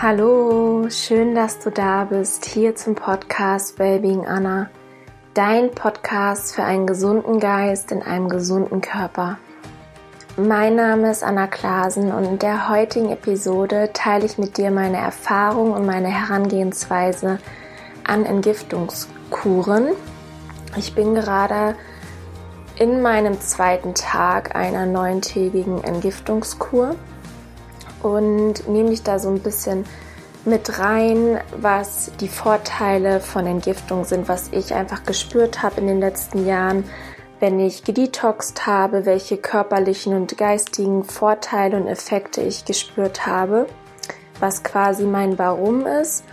Hallo, schön, dass du da bist, hier zum Podcast Wellbeing Anna, dein Podcast für einen gesunden Geist in einem gesunden Körper. Mein Name ist Anna Klasen und in der heutigen Episode teile ich mit dir meine Erfahrung und meine Herangehensweise an Entgiftungskuren. Ich bin gerade in meinem zweiten Tag einer neuntägigen Entgiftungskur und nehme dich da so ein bisschen mit rein, was die Vorteile von Entgiftung sind, was ich einfach gespürt habe in den letzten Jahren, wenn ich gedetoxt habe, welche körperlichen und geistigen Vorteile und Effekte ich gespürt habe, was quasi mein Warum ist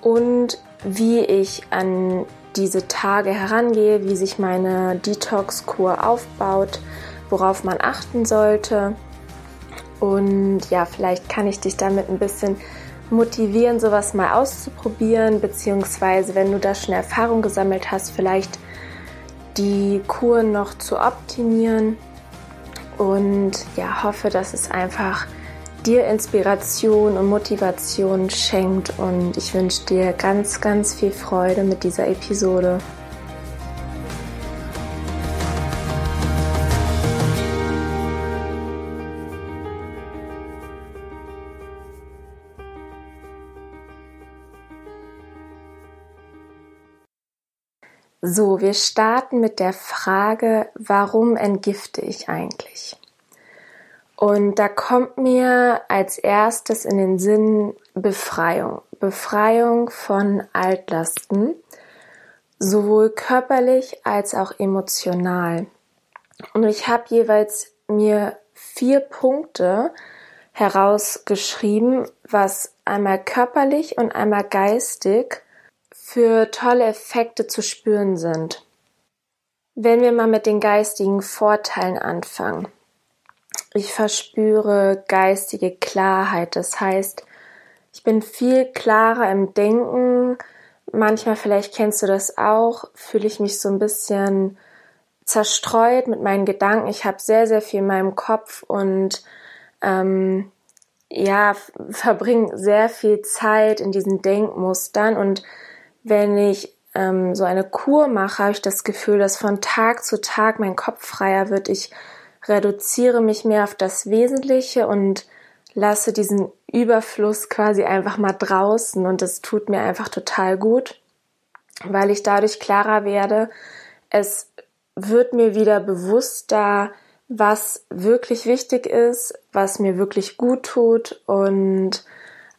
und wie ich an diese Tage herangehe, wie sich meine Detox-Kur aufbaut, worauf man achten sollte und ja, vielleicht kann ich dich damit ein bisschen motivieren, sowas mal auszuprobieren, beziehungsweise wenn du da schon Erfahrung gesammelt hast, vielleicht die Kur noch zu optimieren. Und ja, hoffe, dass es einfach dir Inspiration und Motivation schenkt. Und ich wünsche dir ganz, ganz viel Freude mit dieser Episode. So, wir starten mit der Frage, warum entgifte ich eigentlich? Und da kommt mir als erstes in den Sinn Befreiung. Befreiung von Altlasten, sowohl körperlich als auch emotional. Und ich habe jeweils mir vier Punkte herausgeschrieben, was einmal körperlich und einmal geistig für tolle Effekte zu spüren sind. Wenn wir mal mit den geistigen Vorteilen anfangen. Ich verspüre geistige Klarheit, das heißt, ich bin viel klarer im Denken. Manchmal, vielleicht kennst du das auch, fühle ich mich so ein bisschen zerstreut mit meinen Gedanken. Ich habe sehr, sehr viel in meinem Kopf und ähm, ja, verbringe sehr viel Zeit in diesen Denkmustern und wenn ich ähm, so eine Kur mache, habe ich das Gefühl, dass von Tag zu Tag mein Kopf freier wird. Ich reduziere mich mehr auf das Wesentliche und lasse diesen Überfluss quasi einfach mal draußen und das tut mir einfach total gut, weil ich dadurch klarer werde. Es wird mir wieder bewusster, was wirklich wichtig ist, was mir wirklich gut tut und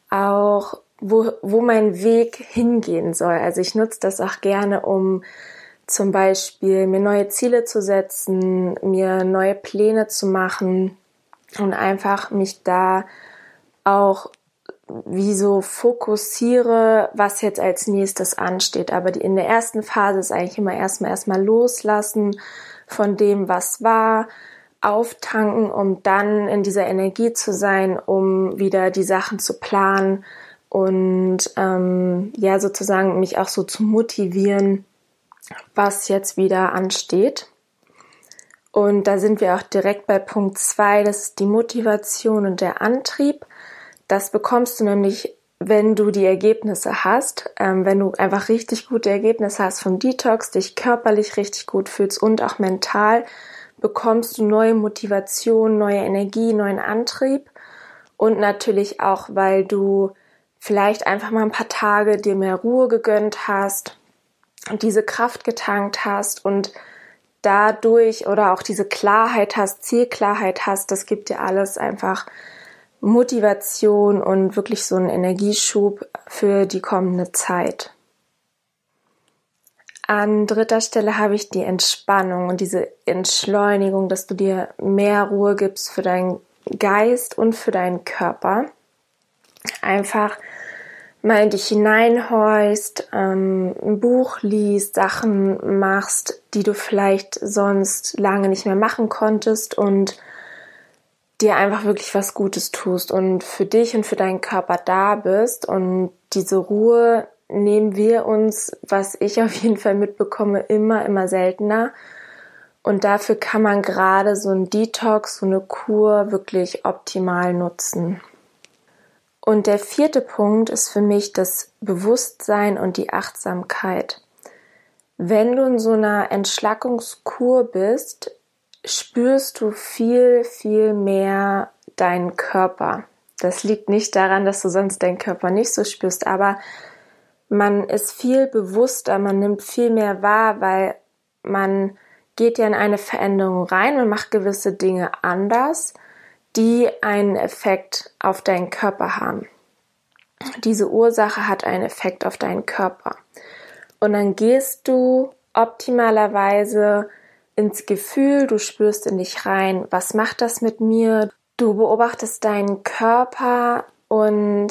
auch wo, wo mein Weg hingehen soll. Also ich nutze das auch gerne, um zum Beispiel mir neue Ziele zu setzen, mir neue Pläne zu machen und einfach mich da auch wie so fokussiere, was jetzt als nächstes ansteht. Aber die, in der ersten Phase ist eigentlich immer erstmal erstmal loslassen von dem, was war, auftanken, um dann in dieser Energie zu sein, um wieder die Sachen zu planen und ähm, ja sozusagen mich auch so zu motivieren, was jetzt wieder ansteht. Und da sind wir auch direkt bei Punkt zwei. das ist die Motivation und der Antrieb. Das bekommst du nämlich, wenn du die Ergebnisse hast, ähm, wenn du einfach richtig gute Ergebnisse hast vom Detox, dich körperlich richtig gut fühlst und auch mental, bekommst du neue Motivation, neue Energie, neuen Antrieb und natürlich auch, weil du vielleicht einfach mal ein paar Tage dir mehr Ruhe gegönnt hast und diese Kraft getankt hast und dadurch oder auch diese Klarheit hast, Zielklarheit hast, das gibt dir alles einfach Motivation und wirklich so einen Energieschub für die kommende Zeit. An dritter Stelle habe ich die Entspannung und diese Entschleunigung, dass du dir mehr Ruhe gibst für deinen Geist und für deinen Körper einfach mal in dich hineinhorchst, ähm, ein Buch liest, Sachen machst, die du vielleicht sonst lange nicht mehr machen konntest und dir einfach wirklich was Gutes tust und für dich und für deinen Körper da bist und diese Ruhe nehmen wir uns, was ich auf jeden Fall mitbekomme, immer, immer seltener. Und dafür kann man gerade so ein Detox, so eine Kur wirklich optimal nutzen. Und der vierte Punkt ist für mich das Bewusstsein und die Achtsamkeit. Wenn du in so einer Entschlackungskur bist, spürst du viel, viel mehr deinen Körper. Das liegt nicht daran, dass du sonst deinen Körper nicht so spürst, aber man ist viel bewusster, man nimmt viel mehr wahr, weil man geht ja in eine Veränderung rein und macht gewisse Dinge anders, die einen Effekt auf deinen Körper haben. Diese Ursache hat einen Effekt auf deinen Körper. Und dann gehst du optimalerweise ins Gefühl, du spürst in dich rein, was macht das mit mir? Du beobachtest deinen Körper und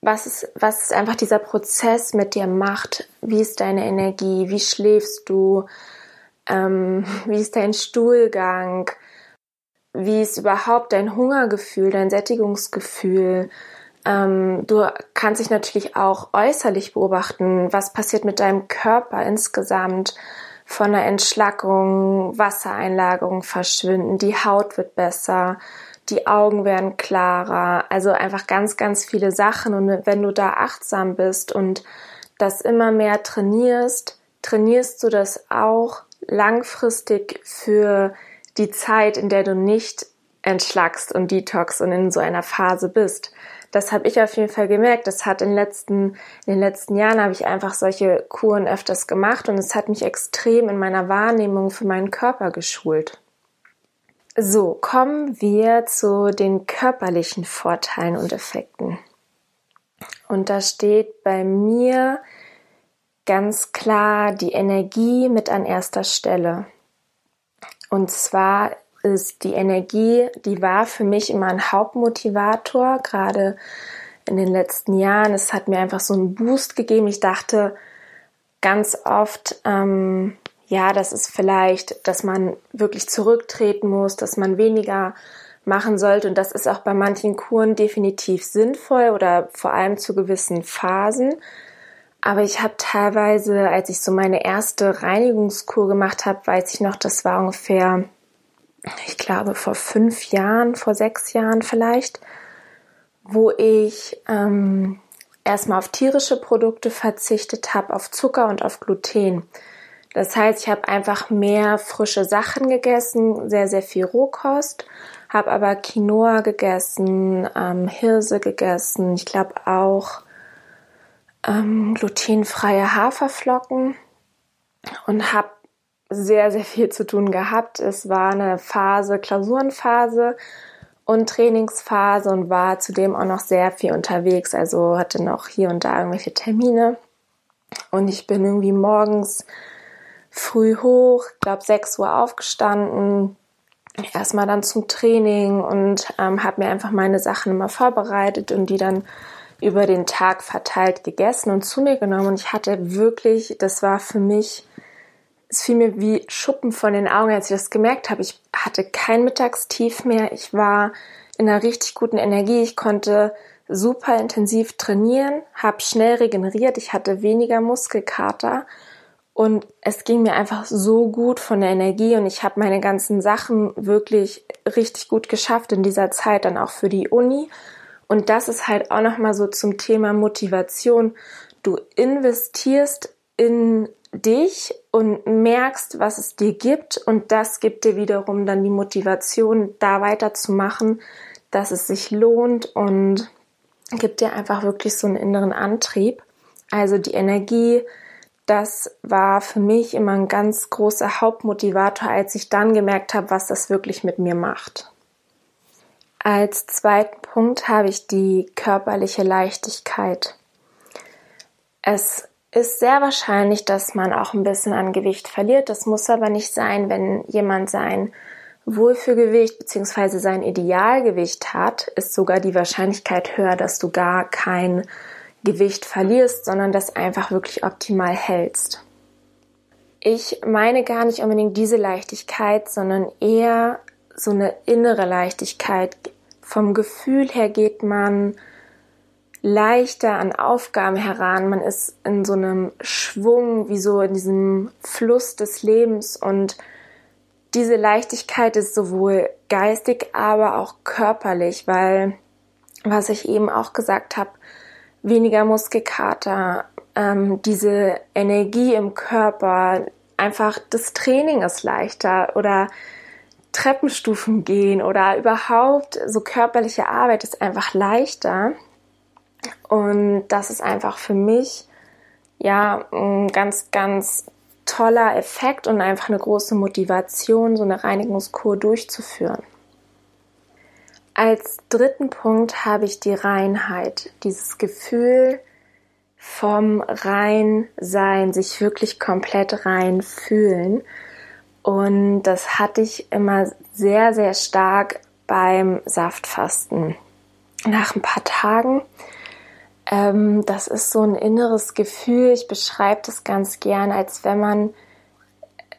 was ist, was ist einfach dieser Prozess mit dir macht? Wie ist deine Energie? Wie schläfst du? Ähm, wie ist dein Stuhlgang? Wie ist überhaupt dein Hungergefühl, dein Sättigungsgefühl? Ähm, du kannst dich natürlich auch äußerlich beobachten. Was passiert mit deinem Körper insgesamt? Von der Entschlackung, Wassereinlagerung verschwinden, die Haut wird besser, die Augen werden klarer. Also einfach ganz, ganz viele Sachen. Und wenn du da achtsam bist und das immer mehr trainierst, trainierst du das auch langfristig für die Zeit, in der du nicht entschlackst und detox und in so einer Phase bist. Das habe ich auf jeden Fall gemerkt. Das hat in, den letzten, in den letzten Jahren habe ich einfach solche Kuren öfters gemacht und es hat mich extrem in meiner Wahrnehmung für meinen Körper geschult. So, kommen wir zu den körperlichen Vorteilen und Effekten. Und da steht bei mir ganz klar die Energie mit an erster Stelle. Und zwar ist die Energie, die war für mich immer ein Hauptmotivator, gerade in den letzten Jahren. Es hat mir einfach so einen Boost gegeben. Ich dachte ganz oft, ähm, ja, das ist vielleicht, dass man wirklich zurücktreten muss, dass man weniger machen sollte. Und das ist auch bei manchen Kuren definitiv sinnvoll oder vor allem zu gewissen Phasen. Aber ich habe teilweise, als ich so meine erste Reinigungskur gemacht habe, weiß ich noch, das war ungefähr, ich glaube, vor fünf Jahren, vor sechs Jahren vielleicht, wo ich ähm, erstmal auf tierische Produkte verzichtet habe, auf Zucker und auf Gluten. Das heißt, ich habe einfach mehr frische Sachen gegessen, sehr, sehr viel Rohkost, habe aber Quinoa gegessen, ähm, Hirse gegessen, ich glaube auch ähm, glutenfreie Haferflocken und habe sehr, sehr viel zu tun gehabt. Es war eine Phase, Klausurenphase und Trainingsphase und war zudem auch noch sehr viel unterwegs. Also hatte noch hier und da irgendwelche Termine. Und ich bin irgendwie morgens früh hoch, glaube 6 Uhr aufgestanden, erstmal dann zum Training und ähm, habe mir einfach meine Sachen immer vorbereitet und die dann über den Tag verteilt gegessen und zu mir genommen. Und ich hatte wirklich, das war für mich, es fiel mir wie Schuppen von den Augen, als ich das gemerkt habe. Ich hatte kein Mittagstief mehr. Ich war in einer richtig guten Energie. Ich konnte super intensiv trainieren, habe schnell regeneriert. Ich hatte weniger Muskelkater und es ging mir einfach so gut von der Energie und ich habe meine ganzen Sachen wirklich richtig gut geschafft in dieser Zeit, dann auch für die Uni. Und das ist halt auch nochmal so zum Thema Motivation. Du investierst in dich und merkst, was es dir gibt und das gibt dir wiederum dann die Motivation, da weiterzumachen, dass es sich lohnt und gibt dir einfach wirklich so einen inneren Antrieb. Also die Energie, das war für mich immer ein ganz großer Hauptmotivator, als ich dann gemerkt habe, was das wirklich mit mir macht. Als zweiten Punkt habe ich die körperliche Leichtigkeit. Es ist sehr wahrscheinlich, dass man auch ein bisschen an Gewicht verliert. Das muss aber nicht sein, wenn jemand sein Wohlfühlgewicht bzw. sein Idealgewicht hat, ist sogar die Wahrscheinlichkeit höher, dass du gar kein Gewicht verlierst, sondern das einfach wirklich optimal hältst. Ich meine gar nicht unbedingt diese Leichtigkeit, sondern eher so eine innere Leichtigkeit. Vom Gefühl her geht man leichter an Aufgaben heran. Man ist in so einem Schwung, wie so in diesem Fluss des Lebens und diese Leichtigkeit ist sowohl geistig, aber auch körperlich, weil was ich eben auch gesagt habe, weniger Muskelkater, ähm, diese Energie im Körper, einfach das Training ist leichter oder Treppenstufen gehen oder überhaupt so körperliche Arbeit ist einfach leichter. Und das ist einfach für mich ja ein ganz, ganz toller Effekt und einfach eine große Motivation, so eine Reinigungskur durchzuführen. Als dritten Punkt habe ich die Reinheit, dieses Gefühl vom Reinsein, sich wirklich komplett rein fühlen. Und das hatte ich immer sehr, sehr stark beim Saftfasten. Nach ein paar Tagen, ähm, das ist so ein inneres Gefühl, ich beschreibe das ganz gern, als wenn man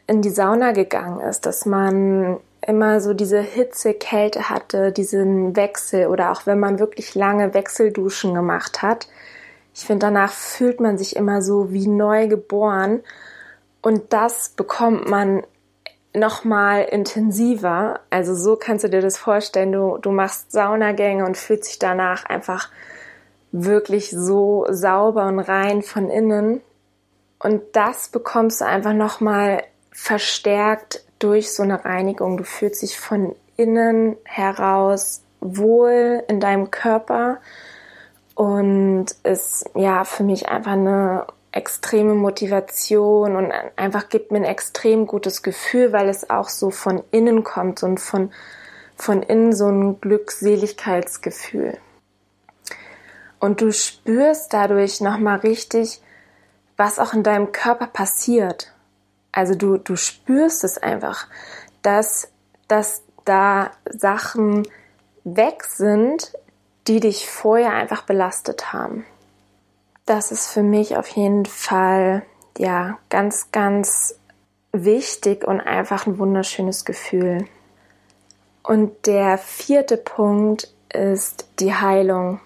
in die Sauna gegangen ist, dass man immer so diese Hitze, Kälte hatte, diesen Wechsel oder auch wenn man wirklich lange Wechselduschen gemacht hat. Ich finde, danach fühlt man sich immer so wie neu geboren und das bekommt man nochmal intensiver. Also so kannst du dir das vorstellen. Du, du machst Saunagänge und fühlst dich danach einfach wirklich so sauber und rein von innen. Und das bekommst du einfach nochmal verstärkt durch so eine Reinigung. Du fühlst dich von innen heraus wohl in deinem Körper und ist ja für mich einfach eine extreme Motivation und einfach gibt mir ein extrem gutes Gefühl, weil es auch so von innen kommt und von, von innen so ein Glückseligkeitsgefühl. Und du spürst dadurch nochmal richtig, was auch in deinem Körper passiert. Also du, du spürst es einfach, dass, dass da Sachen weg sind, die dich vorher einfach belastet haben. Das ist für mich auf jeden Fall, ja, ganz, ganz wichtig und einfach ein wunderschönes Gefühl. Und der vierte Punkt ist die Heilung.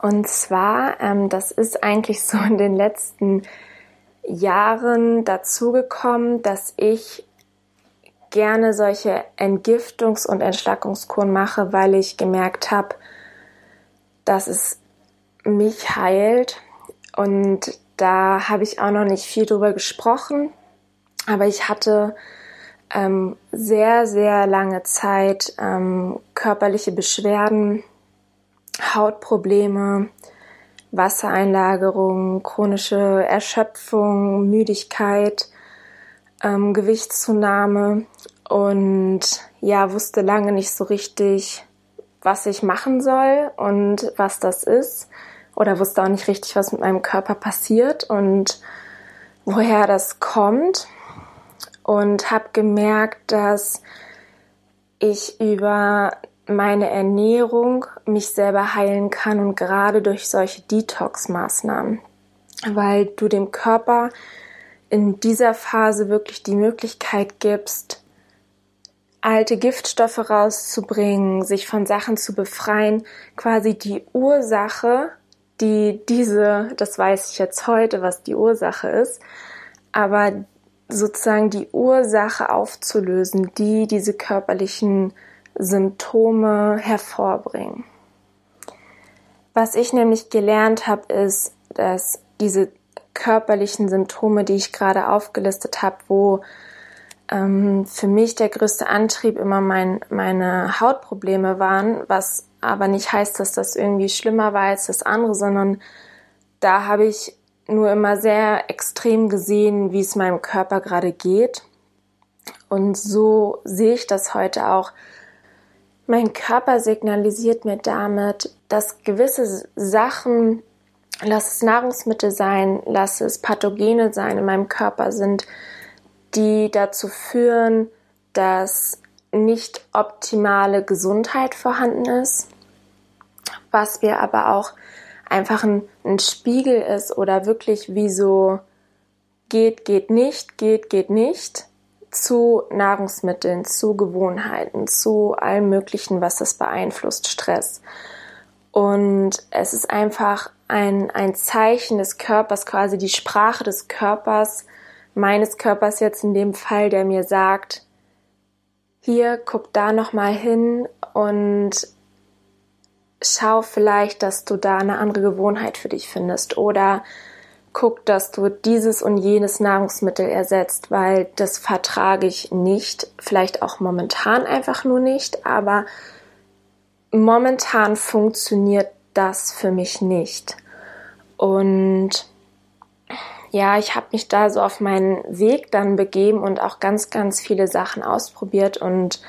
Und zwar, ähm, das ist eigentlich so in den letzten Jahren dazugekommen, dass ich gerne solche Entgiftungs- und Entschlackungskuren mache, weil ich gemerkt habe, dass es mich heilt. Und da habe ich auch noch nicht viel drüber gesprochen, aber ich hatte ähm, sehr, sehr lange Zeit ähm, körperliche Beschwerden, Hautprobleme, Wassereinlagerung, chronische Erschöpfung, Müdigkeit, ähm, Gewichtszunahme. Und ja, wusste lange nicht so richtig, was ich machen soll und was das ist oder wusste auch nicht richtig, was mit meinem Körper passiert und woher das kommt. Und habe gemerkt, dass ich über meine Ernährung mich selber heilen kann und gerade durch solche Detox-Maßnahmen, weil du dem Körper in dieser Phase wirklich die Möglichkeit gibst, alte Giftstoffe rauszubringen, sich von Sachen zu befreien, quasi die Ursache, die diese, das weiß ich jetzt heute, was die Ursache ist, aber sozusagen die Ursache aufzulösen, die diese körperlichen Symptome hervorbringen. Was ich nämlich gelernt habe, ist, dass diese körperlichen Symptome, die ich gerade aufgelistet habe, wo ähm, für mich der größte Antrieb immer mein, meine Hautprobleme waren, was aber nicht heißt, dass das irgendwie schlimmer war als das andere, sondern da habe ich nur immer sehr extrem gesehen, wie es meinem Körper gerade geht. Und so sehe ich das heute auch, mein Körper signalisiert mir damit, dass gewisse Sachen, lass es Nahrungsmittel sein, lass es Pathogene sein in meinem Körper sind, die dazu führen, dass nicht optimale Gesundheit vorhanden ist, was wir aber auch einfach ein, ein Spiegel ist oder wirklich wie so geht, geht nicht, geht, geht nicht zu Nahrungsmitteln, zu Gewohnheiten, zu allem Möglichen, was das beeinflusst, Stress. Und es ist einfach ein, ein Zeichen des Körpers, quasi die Sprache des Körpers, meines Körpers jetzt in dem Fall, der mir sagt, hier, guck da nochmal hin und schau vielleicht, dass du da eine andere Gewohnheit für dich findest oder guck, dass du dieses und jenes Nahrungsmittel ersetzt, weil das vertrage ich nicht, vielleicht auch momentan einfach nur nicht, aber momentan funktioniert das für mich nicht. Und ja, ich habe mich da so auf meinen Weg dann begeben und auch ganz, ganz viele Sachen ausprobiert und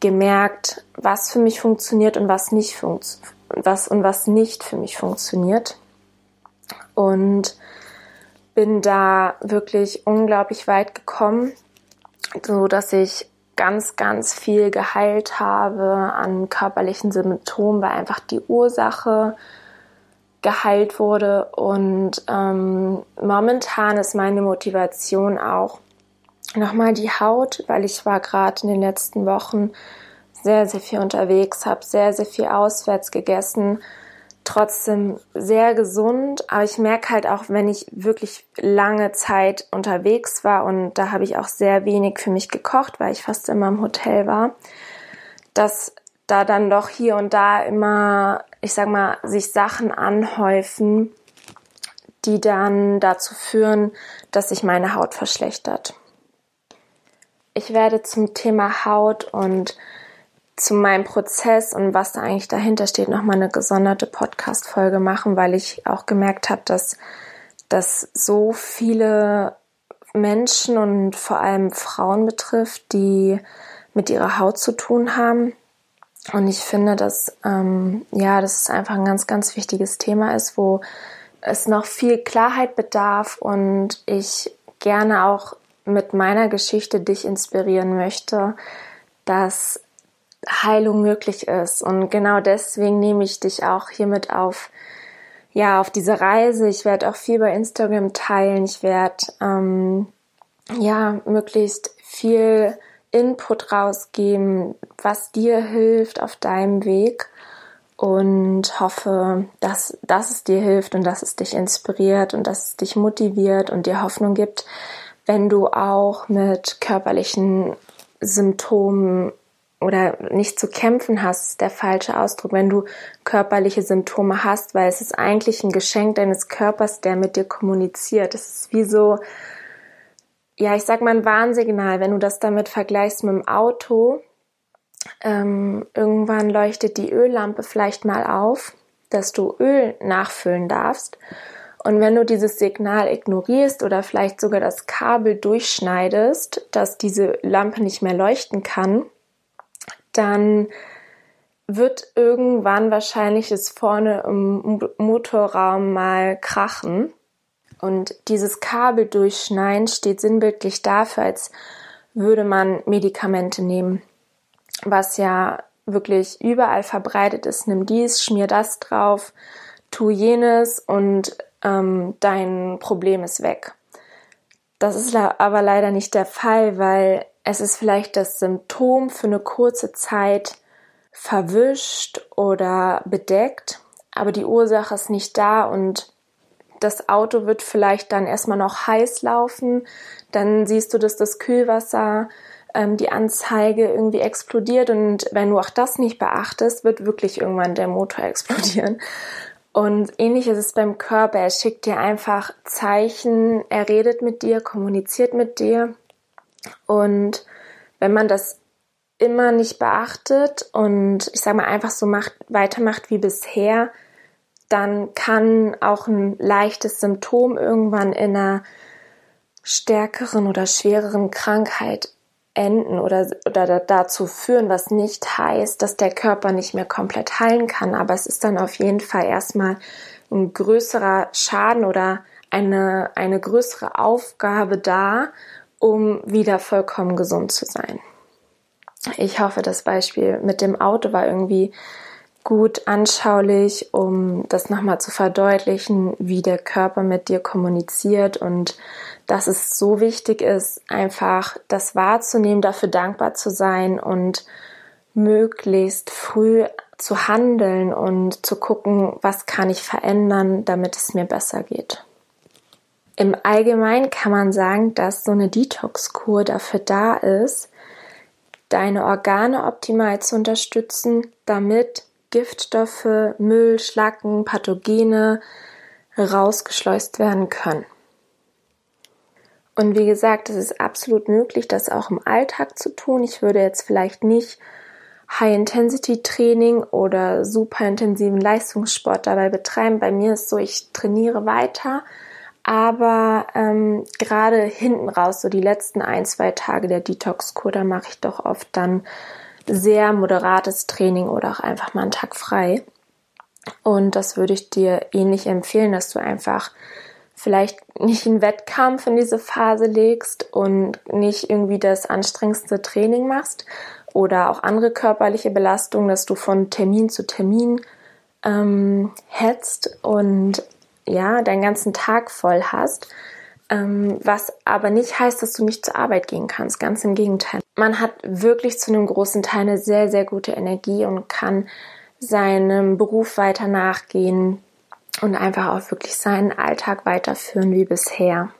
gemerkt, was für mich funktioniert und was nicht funktioniert, was und was nicht für mich funktioniert. Und bin da wirklich unglaublich weit gekommen, so dass ich ganz, ganz viel geheilt habe an körperlichen Symptomen, weil einfach die Ursache geheilt wurde. Und ähm, momentan ist meine Motivation auch nochmal die Haut, weil ich war gerade in den letzten Wochen sehr, sehr viel unterwegs, habe sehr, sehr viel auswärts gegessen, trotzdem sehr gesund. Aber ich merke halt auch, wenn ich wirklich lange Zeit unterwegs war und da habe ich auch sehr wenig für mich gekocht, weil ich fast immer im Hotel war, dass da dann doch hier und da immer, ich sag mal, sich Sachen anhäufen, die dann dazu führen, dass sich meine Haut verschlechtert. Ich werde zum Thema Haut und zu meinem Prozess und was da eigentlich dahinter steht, nochmal eine gesonderte Podcast-Folge machen, weil ich auch gemerkt habe, dass, dass so viele Menschen und vor allem Frauen betrifft, die mit ihrer Haut zu tun haben. Und ich finde, dass ähm, ja, das ist einfach ein ganz, ganz wichtiges Thema ist, wo es noch viel Klarheit bedarf und ich gerne auch mit meiner Geschichte dich inspirieren möchte, dass Heilung möglich ist. Und genau deswegen nehme ich dich auch hiermit auf, ja, auf diese Reise. Ich werde auch viel bei Instagram teilen. Ich werde ähm, ja möglichst viel Input rausgeben, was dir hilft auf deinem Weg und hoffe, dass, dass es dir hilft und dass es dich inspiriert und dass es dich motiviert und dir Hoffnung gibt, wenn du auch mit körperlichen Symptomen oder nicht zu kämpfen hast, ist der falsche Ausdruck, wenn du körperliche Symptome hast, weil es ist eigentlich ein Geschenk deines Körpers, der mit dir kommuniziert. Es ist wie so, ja, ich sag mal ein Warnsignal, wenn du das damit vergleichst mit dem Auto. Ähm, irgendwann leuchtet die Öllampe vielleicht mal auf, dass du Öl nachfüllen darfst. Und wenn du dieses Signal ignorierst oder vielleicht sogar das Kabel durchschneidest, dass diese Lampe nicht mehr leuchten kann, dann wird irgendwann wahrscheinlich es vorne im Motorraum mal krachen und dieses Kabel durchschneiden steht sinnbildlich dafür, als würde man Medikamente nehmen, was ja wirklich überall verbreitet ist. Nimm dies, schmier das drauf, tu jenes und ähm, dein Problem ist weg. Das ist aber leider nicht der Fall, weil es ist vielleicht das Symptom für eine kurze Zeit verwischt oder bedeckt, aber die Ursache ist nicht da und das Auto wird vielleicht dann erstmal noch heiß laufen, dann siehst du, dass das Kühlwasser ähm, die Anzeige irgendwie explodiert und wenn du auch das nicht beachtest, wird wirklich irgendwann der Motor explodieren. Und ähnlich ist es beim Körper. Er schickt dir einfach Zeichen, er redet mit dir, kommuniziert mit dir. Und wenn man das immer nicht beachtet und ich sage mal einfach so macht, weitermacht wie bisher, dann kann auch ein leichtes Symptom irgendwann in einer stärkeren oder schwereren Krankheit enden oder, oder dazu führen, was nicht heißt, dass der Körper nicht mehr komplett heilen kann. Aber es ist dann auf jeden Fall erstmal ein größerer Schaden oder eine, eine größere Aufgabe da, um wieder vollkommen gesund zu sein. Ich hoffe, das Beispiel mit dem Auto war irgendwie gut anschaulich, um das nochmal zu verdeutlichen, wie der Körper mit dir kommuniziert und dass es so wichtig ist, einfach das wahrzunehmen, dafür dankbar zu sein und möglichst früh zu handeln und zu gucken, was kann ich verändern, damit es mir besser geht. Im Allgemeinen kann man sagen, dass so eine Detox-Kur dafür da ist, deine Organe optimal zu unterstützen, damit Giftstoffe, Müll, Schlacken, Pathogene rausgeschleust werden können. Und wie gesagt, es ist absolut möglich, das auch im Alltag zu tun. Ich würde jetzt vielleicht nicht High-Intensity-Training oder super intensiven Leistungssport dabei betreiben. Bei mir ist so, ich trainiere weiter, aber ähm, gerade hinten raus, so die letzten ein, zwei Tage der Detox-Kur, da mache ich doch oft dann sehr moderates Training oder auch einfach mal einen Tag frei. Und das würde ich dir ähnlich empfehlen, dass du einfach vielleicht nicht einen Wettkampf in diese Phase legst und nicht irgendwie das anstrengendste Training machst oder auch andere körperliche Belastungen, dass du von Termin zu Termin ähm, hetzt und ja, deinen ganzen Tag voll hast, ähm, was aber nicht heißt, dass du nicht zur Arbeit gehen kannst. Ganz im Gegenteil. Man hat wirklich zu einem großen Teil eine sehr, sehr gute Energie und kann seinem Beruf weiter nachgehen und einfach auch wirklich seinen Alltag weiterführen wie bisher.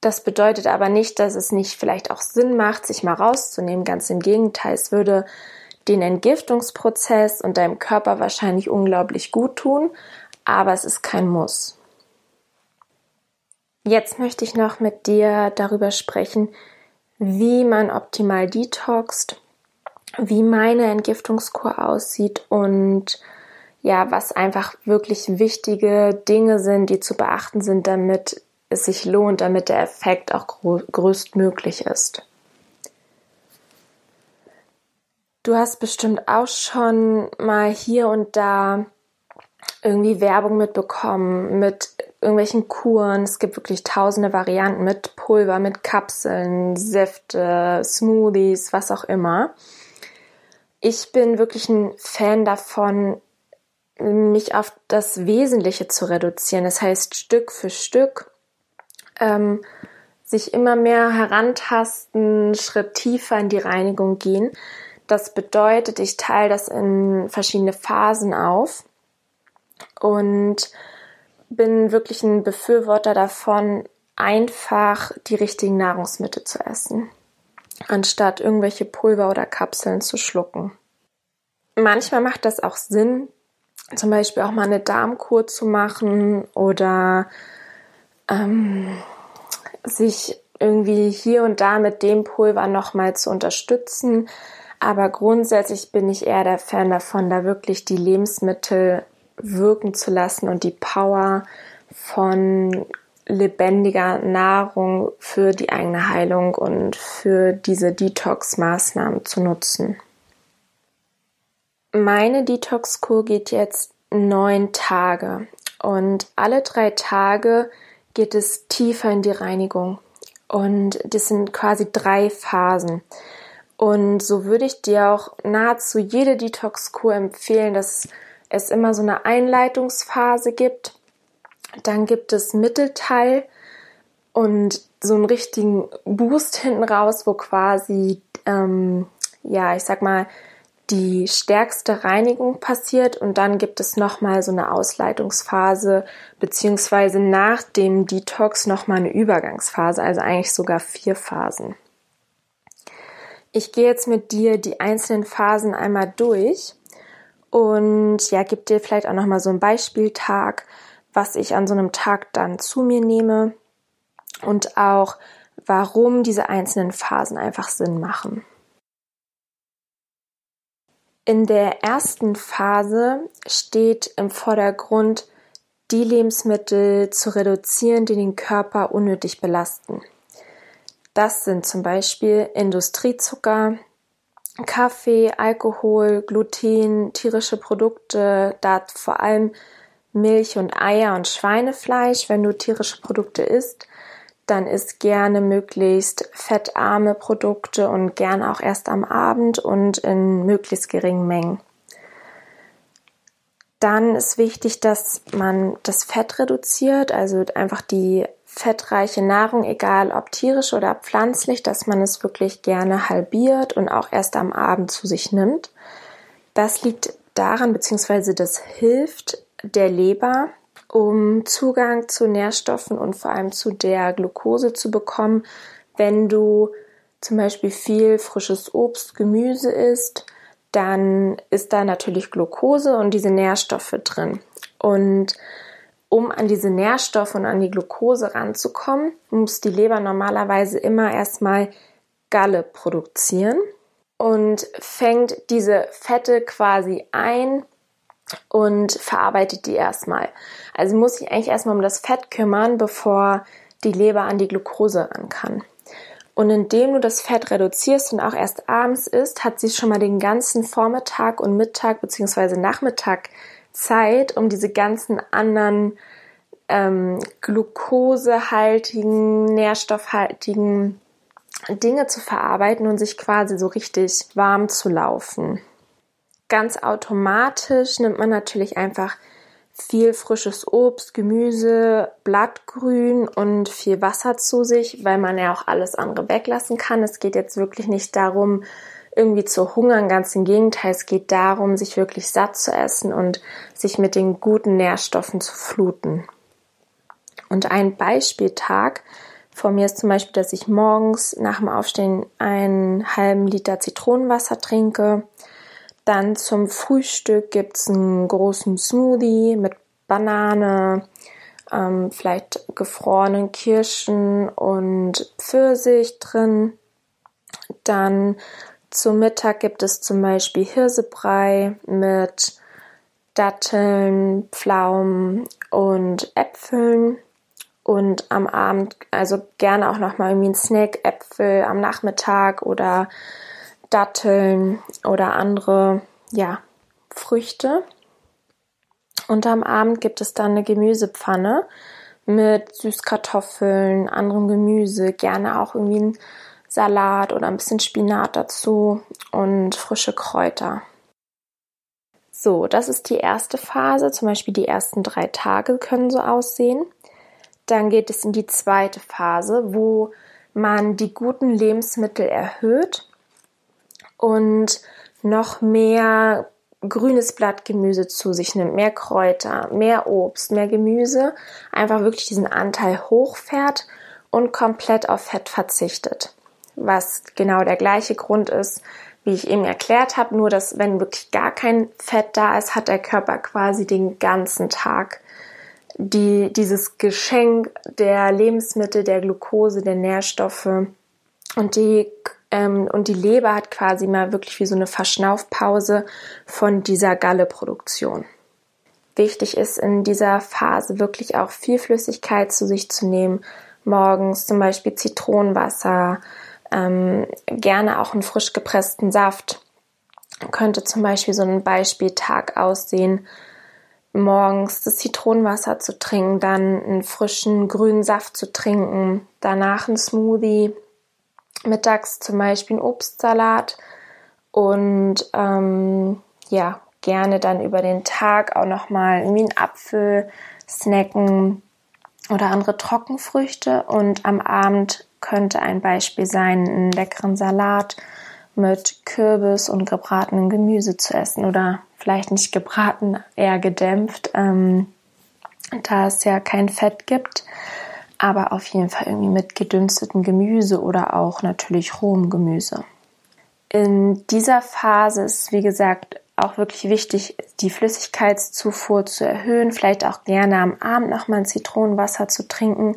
Das bedeutet aber nicht, dass es nicht vielleicht auch Sinn macht, sich mal rauszunehmen. Ganz im Gegenteil, es würde den Entgiftungsprozess und deinem Körper wahrscheinlich unglaublich gut tun, aber es ist kein Muss. Jetzt möchte ich noch mit dir darüber sprechen, wie man optimal detoxt, wie meine Entgiftungskur aussieht und ja, was einfach wirklich wichtige Dinge sind, die zu beachten sind, damit es sich lohnt, damit der Effekt auch größtmöglich ist. Du hast bestimmt auch schon mal hier und da irgendwie Werbung mitbekommen mit irgendwelchen Kuren. Es gibt wirklich tausende Varianten mit Pulver, mit Kapseln, Säfte, Smoothies, was auch immer. Ich bin wirklich ein Fan davon, mich auf das Wesentliche zu reduzieren. Das heißt, Stück für Stück ähm, sich immer mehr herantasten, Schritt tiefer in die Reinigung gehen. Das bedeutet, ich teile das in verschiedene Phasen auf und bin wirklich ein Befürworter davon, einfach die richtigen Nahrungsmittel zu essen, anstatt irgendwelche Pulver oder Kapseln zu schlucken. Manchmal macht das auch Sinn, zum Beispiel auch mal eine Darmkur zu machen oder ähm, sich irgendwie hier und da mit dem Pulver nochmal zu unterstützen. Aber grundsätzlich bin ich eher der Fan davon, da wirklich die Lebensmittel wirken zu lassen und die Power von lebendiger Nahrung für die eigene Heilung und für diese Detox-Maßnahmen zu nutzen. Meine Detox-Kur geht jetzt neun Tage und alle drei Tage geht es tiefer in die Reinigung und das sind quasi drei Phasen. Und so würde ich dir auch nahezu jede Detox-Kur empfehlen, dass es immer so eine Einleitungsphase gibt. Dann gibt es Mittelteil und so einen richtigen Boost hinten raus, wo quasi, ähm, ja, ich sag mal, die stärkste Reinigung passiert und dann gibt es nochmal so eine Ausleitungsphase, beziehungsweise nach dem Detox nochmal eine Übergangsphase, also eigentlich sogar vier Phasen. Ich gehe jetzt mit dir die einzelnen Phasen einmal durch und ja, gib dir vielleicht auch nochmal so einen Beispieltag, was ich an so einem Tag dann zu mir nehme und auch warum diese einzelnen Phasen einfach Sinn machen. In der ersten Phase steht im Vordergrund, die Lebensmittel zu reduzieren, die den Körper unnötig belasten. Das sind zum Beispiel Industriezucker, Kaffee, Alkohol, Gluten, tierische Produkte, da vor allem Milch und Eier und Schweinefleisch. Wenn du tierische Produkte isst, dann isst gerne möglichst fettarme Produkte und gerne auch erst am Abend und in möglichst geringen Mengen. Dann ist wichtig, dass man das Fett reduziert, also einfach die fettreiche Nahrung, egal ob tierisch oder pflanzlich, dass man es wirklich gerne halbiert und auch erst am Abend zu sich nimmt. Das liegt daran, beziehungsweise das hilft der Leber, um Zugang zu Nährstoffen und vor allem zu der Glucose zu bekommen, wenn du zum Beispiel viel frisches Obst, Gemüse isst, dann ist da natürlich Glucose und diese Nährstoffe drin. Und um an diese Nährstoffe und an die Glucose ranzukommen, muss die Leber normalerweise immer erstmal Galle produzieren und fängt diese Fette quasi ein und verarbeitet die erstmal. Also muss sich eigentlich erstmal um das Fett kümmern, bevor die Leber an die Glucose ran kann. Und indem du das Fett reduzierst und auch erst abends isst, hat sie schon mal den ganzen Vormittag und Mittag bzw. Nachmittag Zeit, um diese ganzen anderen ähm, glukosehaltigen, nährstoffhaltigen Dinge zu verarbeiten und sich quasi so richtig warm zu laufen. Ganz automatisch nimmt man natürlich einfach viel frisches Obst, Gemüse, Blattgrün und viel Wasser zu sich, weil man ja auch alles andere weglassen kann. Es geht jetzt wirklich nicht darum, irgendwie zu hungern, ganz im Gegenteil, es geht darum, sich wirklich satt zu essen und sich mit den guten Nährstoffen zu fluten. Und ein Beispieltag von mir ist zum Beispiel, dass ich morgens nach dem Aufstehen einen halben Liter Zitronenwasser trinke, dann zum Frühstück gibt es einen großen Smoothie mit Banane, ähm, vielleicht gefrorenen Kirschen und Pfirsich drin. Dann zum Mittag gibt es zum Beispiel Hirsebrei mit Datteln, Pflaumen und Äpfeln. Und am Abend, also gerne auch nochmal irgendwie ein Snack, Äpfel am Nachmittag oder Datteln oder andere, ja, Früchte. Und am Abend gibt es dann eine Gemüsepfanne mit Süßkartoffeln, anderem Gemüse, gerne auch irgendwie ein Salat oder ein bisschen Spinat dazu und frische Kräuter. So, das ist die erste Phase. Zum Beispiel die ersten drei Tage können so aussehen. Dann geht es in die zweite Phase, wo man die guten Lebensmittel erhöht und noch mehr grünes Blattgemüse zu sich nimmt, mehr Kräuter, mehr Obst, mehr Gemüse, einfach wirklich diesen Anteil hochfährt und komplett auf Fett verzichtet. Was genau der gleiche Grund ist, wie ich eben erklärt habe, nur dass wenn wirklich gar kein Fett da ist, hat der Körper quasi den ganzen Tag die, dieses Geschenk der Lebensmittel, der Glucose, der Nährstoffe und die ähm, und die Leber hat quasi mal wirklich wie so eine Verschnaufpause von dieser Galleproduktion. Wichtig ist in dieser Phase wirklich auch viel Flüssigkeit zu sich zu nehmen. Morgens zum Beispiel Zitronenwasser, ähm, gerne auch einen frisch gepressten Saft. Könnte zum Beispiel so ein Beispieltag aussehen, morgens das Zitronenwasser zu trinken, dann einen frischen grünen Saft zu trinken, danach ein Smoothie, mittags zum Beispiel ein Obstsalat und ähm, ja, gerne dann über den Tag auch nochmal irgendwie einen Apfel snacken oder andere Trockenfrüchte und am Abend könnte ein Beispiel sein, einen leckeren Salat mit Kürbis und gebratenem Gemüse zu essen oder vielleicht nicht gebraten, eher gedämpft, ähm, da es ja kein Fett gibt aber auf jeden Fall irgendwie mit gedünstetem Gemüse oder auch natürlich rohem Gemüse. In dieser Phase ist, wie gesagt, auch wirklich wichtig, die Flüssigkeitszufuhr zu erhöhen, vielleicht auch gerne am Abend nochmal ein Zitronenwasser zu trinken,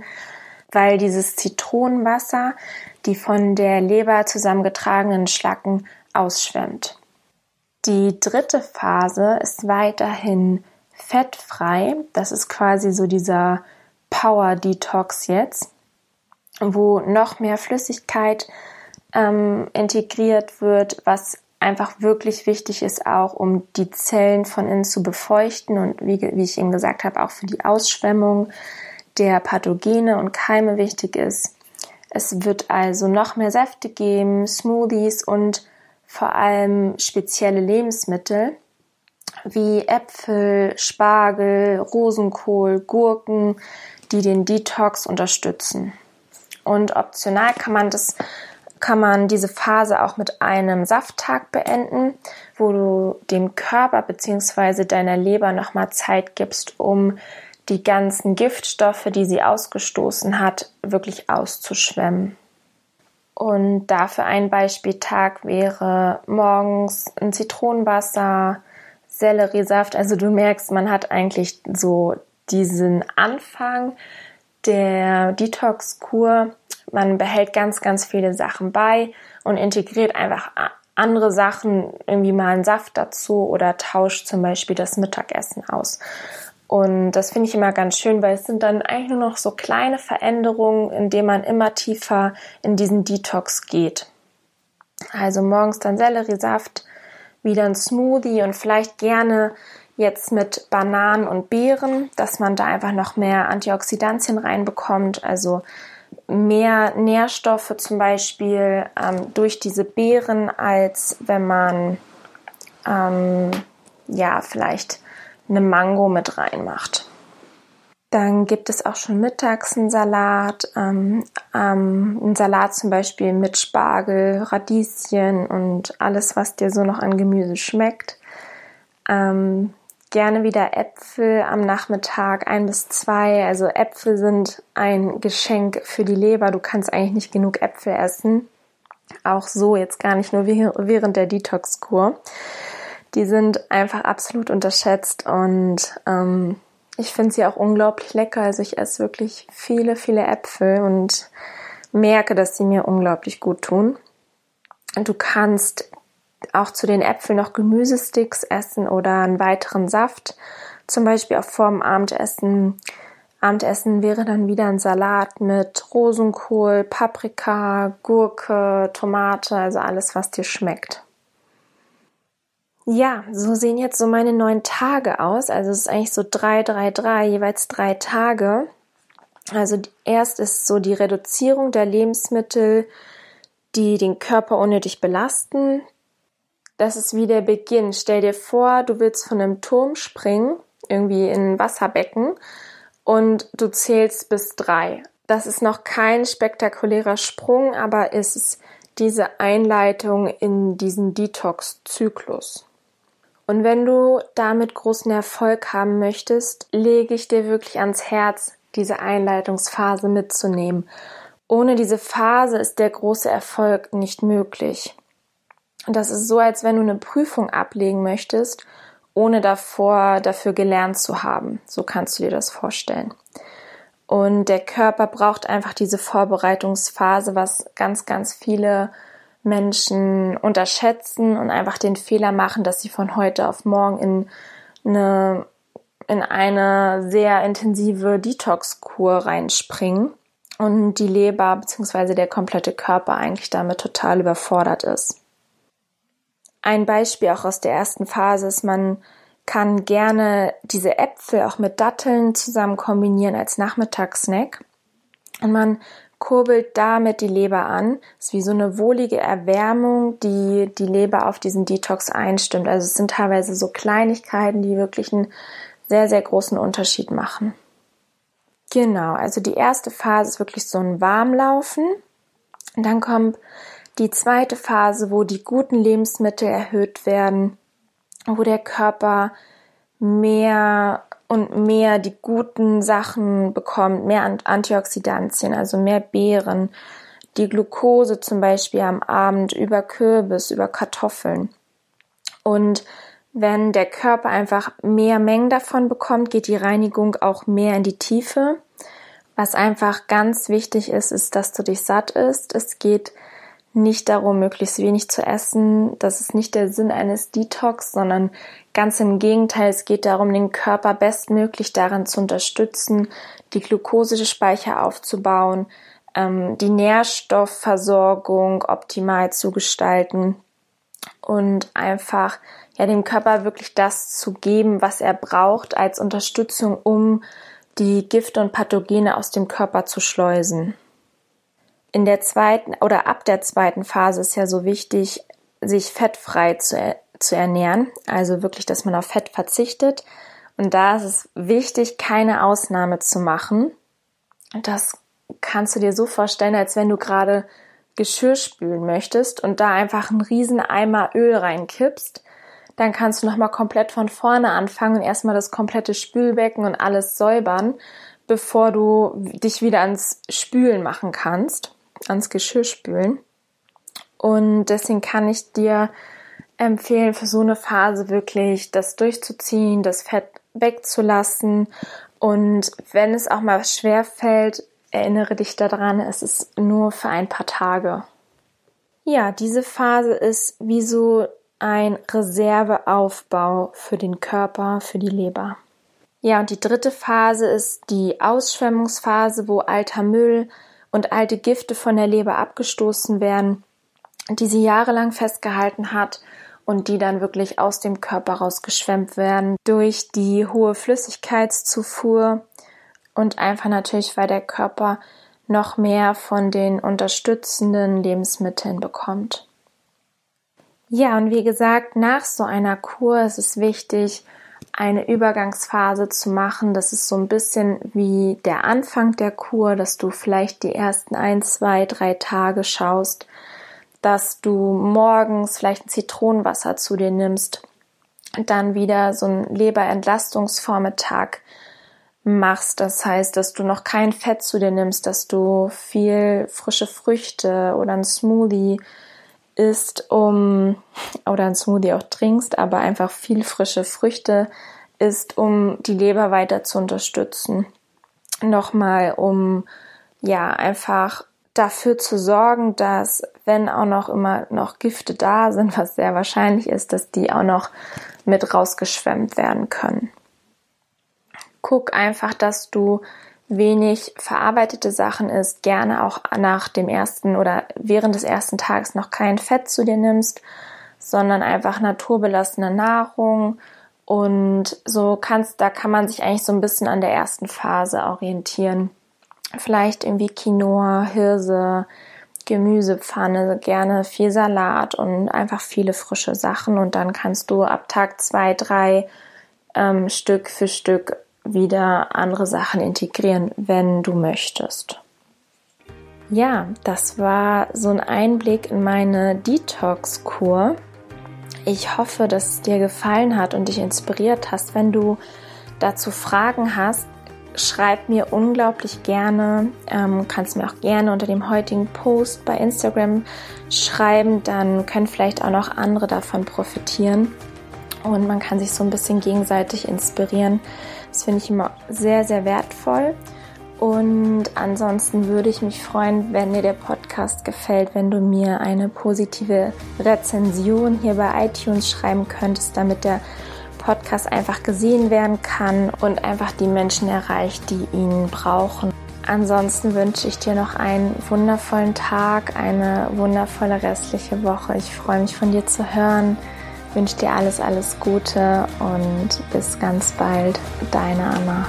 weil dieses Zitronenwasser die von der Leber zusammengetragenen Schlacken ausschwemmt. Die dritte Phase ist weiterhin fettfrei. Das ist quasi so dieser Power Detox jetzt, wo noch mehr Flüssigkeit ähm, integriert wird, was einfach wirklich wichtig ist, auch um die Zellen von innen zu befeuchten und wie, wie ich Ihnen gesagt habe, auch für die Ausschwemmung der Pathogene und Keime wichtig ist. Es wird also noch mehr Säfte geben, Smoothies und vor allem spezielle Lebensmittel wie Äpfel, Spargel, Rosenkohl, Gurken, die den Detox unterstützen. Und optional kann man das kann man diese Phase auch mit einem Safttag beenden, wo du dem Körper bzw. deiner Leber nochmal Zeit gibst, um die ganzen Giftstoffe, die sie ausgestoßen hat, wirklich auszuschwemmen. Und dafür ein Beispieltag wäre morgens ein Zitronenwasser, Selleriesaft. Also du merkst, man hat eigentlich so diesen Anfang der Detox-Kur. Man behält ganz, ganz viele Sachen bei und integriert einfach andere Sachen, irgendwie mal einen Saft dazu oder tauscht zum Beispiel das Mittagessen aus. Und das finde ich immer ganz schön, weil es sind dann eigentlich nur noch so kleine Veränderungen, indem man immer tiefer in diesen Detox geht. Also morgens dann Selleriesaft, wieder ein Smoothie und vielleicht gerne jetzt mit Bananen und Beeren, dass man da einfach noch mehr Antioxidantien reinbekommt, also mehr Nährstoffe zum Beispiel ähm, durch diese Beeren, als wenn man ähm, ja vielleicht eine Mango mit reinmacht. Dann gibt es auch schon mittags einen Salat, ähm, ähm, einen Salat zum Beispiel mit Spargel, Radieschen und alles, was dir so noch an Gemüse schmeckt. Ähm, gerne wieder Äpfel am Nachmittag, ein bis zwei. Also Äpfel sind ein Geschenk für die Leber. Du kannst eigentlich nicht genug Äpfel essen. Auch so jetzt gar nicht nur während der Detox-Kur. Die sind einfach absolut unterschätzt und ähm, ich finde sie auch unglaublich lecker. Also ich esse wirklich viele, viele Äpfel und merke, dass sie mir unglaublich gut tun. Du kannst auch zu den Äpfeln noch Gemüsesticks essen oder einen weiteren Saft. Zum Beispiel auch vorm Abendessen. Abendessen wäre dann wieder ein Salat mit Rosenkohl, Paprika, Gurke, Tomate, also alles, was dir schmeckt. Ja, so sehen jetzt so meine neun Tage aus. Also es ist eigentlich so drei, drei, drei, jeweils drei Tage. Also erst ist so die Reduzierung der Lebensmittel, die den Körper unnötig belasten. Das ist wie der Beginn. Stell dir vor, du willst von einem Turm springen, irgendwie in ein Wasserbecken, und du zählst bis drei. Das ist noch kein spektakulärer Sprung, aber es ist diese Einleitung in diesen Detox-Zyklus. Und wenn du damit großen Erfolg haben möchtest, lege ich dir wirklich ans Herz, diese Einleitungsphase mitzunehmen. Ohne diese Phase ist der große Erfolg nicht möglich. Und das ist so, als wenn du eine Prüfung ablegen möchtest, ohne davor dafür gelernt zu haben. So kannst du dir das vorstellen. Und der Körper braucht einfach diese Vorbereitungsphase, was ganz, ganz viele Menschen unterschätzen und einfach den Fehler machen, dass sie von heute auf morgen in eine, in eine sehr intensive Detox-Kur reinspringen und die Leber bzw. der komplette Körper eigentlich damit total überfordert ist. Ein Beispiel auch aus der ersten Phase ist, man kann gerne diese Äpfel auch mit Datteln zusammen kombinieren als Nachmittagssnack. Und man kurbelt damit die Leber an. Ist wie so eine wohlige Erwärmung, die die Leber auf diesen Detox einstimmt. Also es sind teilweise so Kleinigkeiten, die wirklich einen sehr, sehr großen Unterschied machen. Genau, also die erste Phase ist wirklich so ein Warmlaufen. Und dann kommt die zweite Phase, wo die guten Lebensmittel erhöht werden, wo der Körper mehr und mehr die guten Sachen bekommt, mehr Antioxidantien, also mehr Beeren, die Glucose zum Beispiel am Abend über Kürbis, über Kartoffeln. Und wenn der Körper einfach mehr Mengen davon bekommt, geht die Reinigung auch mehr in die Tiefe. Was einfach ganz wichtig ist, ist, dass du dich satt isst. Es geht nicht darum, möglichst wenig zu essen. Das ist nicht der Sinn eines Detox, sondern ganz im Gegenteil. Es geht darum, den Körper bestmöglich daran zu unterstützen, die Glukosespeicher aufzubauen, ähm, die Nährstoffversorgung optimal zu gestalten und einfach ja dem Körper wirklich das zu geben, was er braucht als Unterstützung, um die Gifte und Pathogene aus dem Körper zu schleusen in der zweiten oder ab der zweiten Phase ist ja so wichtig, sich fettfrei zu, zu ernähren. Also wirklich, dass man auf Fett verzichtet. Und da ist es wichtig, keine Ausnahme zu machen. Das kannst du dir so vorstellen, als wenn du gerade Geschirr spülen möchtest und da einfach einen riesen Eimer Öl reinkippst. Dann kannst du nochmal komplett von vorne anfangen und erstmal das komplette Spülbecken und alles säubern, bevor du dich wieder ans Spülen machen kannst ans Geschirr spülen. Und deswegen kann ich dir empfehlen, für so eine Phase wirklich das durchzuziehen, das Fett wegzulassen. Und wenn es auch mal schwer fällt, erinnere dich daran, es ist nur für ein paar Tage. Ja, diese Phase ist wie so ein Reserveaufbau für den Körper, für die Leber. Ja, und die dritte Phase ist die Ausschwemmungsphase, wo alter Müll und alte Gifte von der Leber abgestoßen werden, die sie jahrelang festgehalten hat und die dann wirklich aus dem Körper rausgeschwemmt werden durch die hohe Flüssigkeitszufuhr und einfach natürlich, weil der Körper noch mehr von den unterstützenden Lebensmitteln bekommt. Ja, und wie gesagt, nach so einer Kur ist es wichtig, eine Übergangsphase zu machen. Das ist so ein bisschen wie der Anfang der Kur, dass du vielleicht die ersten ein, zwei, drei Tage schaust, dass du morgens vielleicht ein Zitronenwasser zu dir nimmst, dann wieder so ein Leberentlastungsvormittag machst. Das heißt, dass du noch kein Fett zu dir nimmst, dass du viel frische Früchte oder ein Smoothie isst, um oder ein Smoothie auch trinkst, aber einfach viel frische Früchte isst, um die Leber weiter zu unterstützen. Nochmal, um ja einfach dafür zu sorgen, dass wenn auch noch immer noch Gifte da sind, was sehr wahrscheinlich ist, dass die auch noch mit rausgeschwemmt werden können. Guck einfach, dass du wenig verarbeitete Sachen isst, gerne auch nach dem ersten oder während des ersten Tages noch kein Fett zu dir nimmst, sondern einfach naturbelassene Nahrung und so kannst, da kann man sich eigentlich so ein bisschen an der ersten Phase orientieren vielleicht irgendwie Quinoa, Hirse, Gemüsepfanne, gerne viel Salat und einfach viele frische Sachen. Und dann kannst du ab Tag zwei, drei ähm, Stück für Stück wieder andere Sachen integrieren, wenn du möchtest. Ja, das war so ein Einblick in meine Detox-Kur. Ich hoffe, dass es dir gefallen hat und dich inspiriert hast. Wenn du dazu Fragen hast, schreib mir unglaublich gerne. Ähm, kannst mir auch gerne unter dem heutigen Post bei Instagram schreiben. Dann können vielleicht auch noch andere davon profitieren. Und man kann sich so ein bisschen gegenseitig inspirieren. Das finde ich immer sehr, sehr wertvoll. Und ansonsten würde ich mich freuen, wenn dir der Podcast gefällt, wenn du mir eine positive Rezension hier bei iTunes schreiben könntest, damit der Podcast einfach gesehen werden kann und einfach die Menschen erreicht, die ihn brauchen. Ansonsten wünsche ich dir noch einen wundervollen Tag, eine wundervolle restliche Woche. Ich freue mich von dir zu hören, wünsche dir alles, alles Gute und bis ganz bald, deine Anna.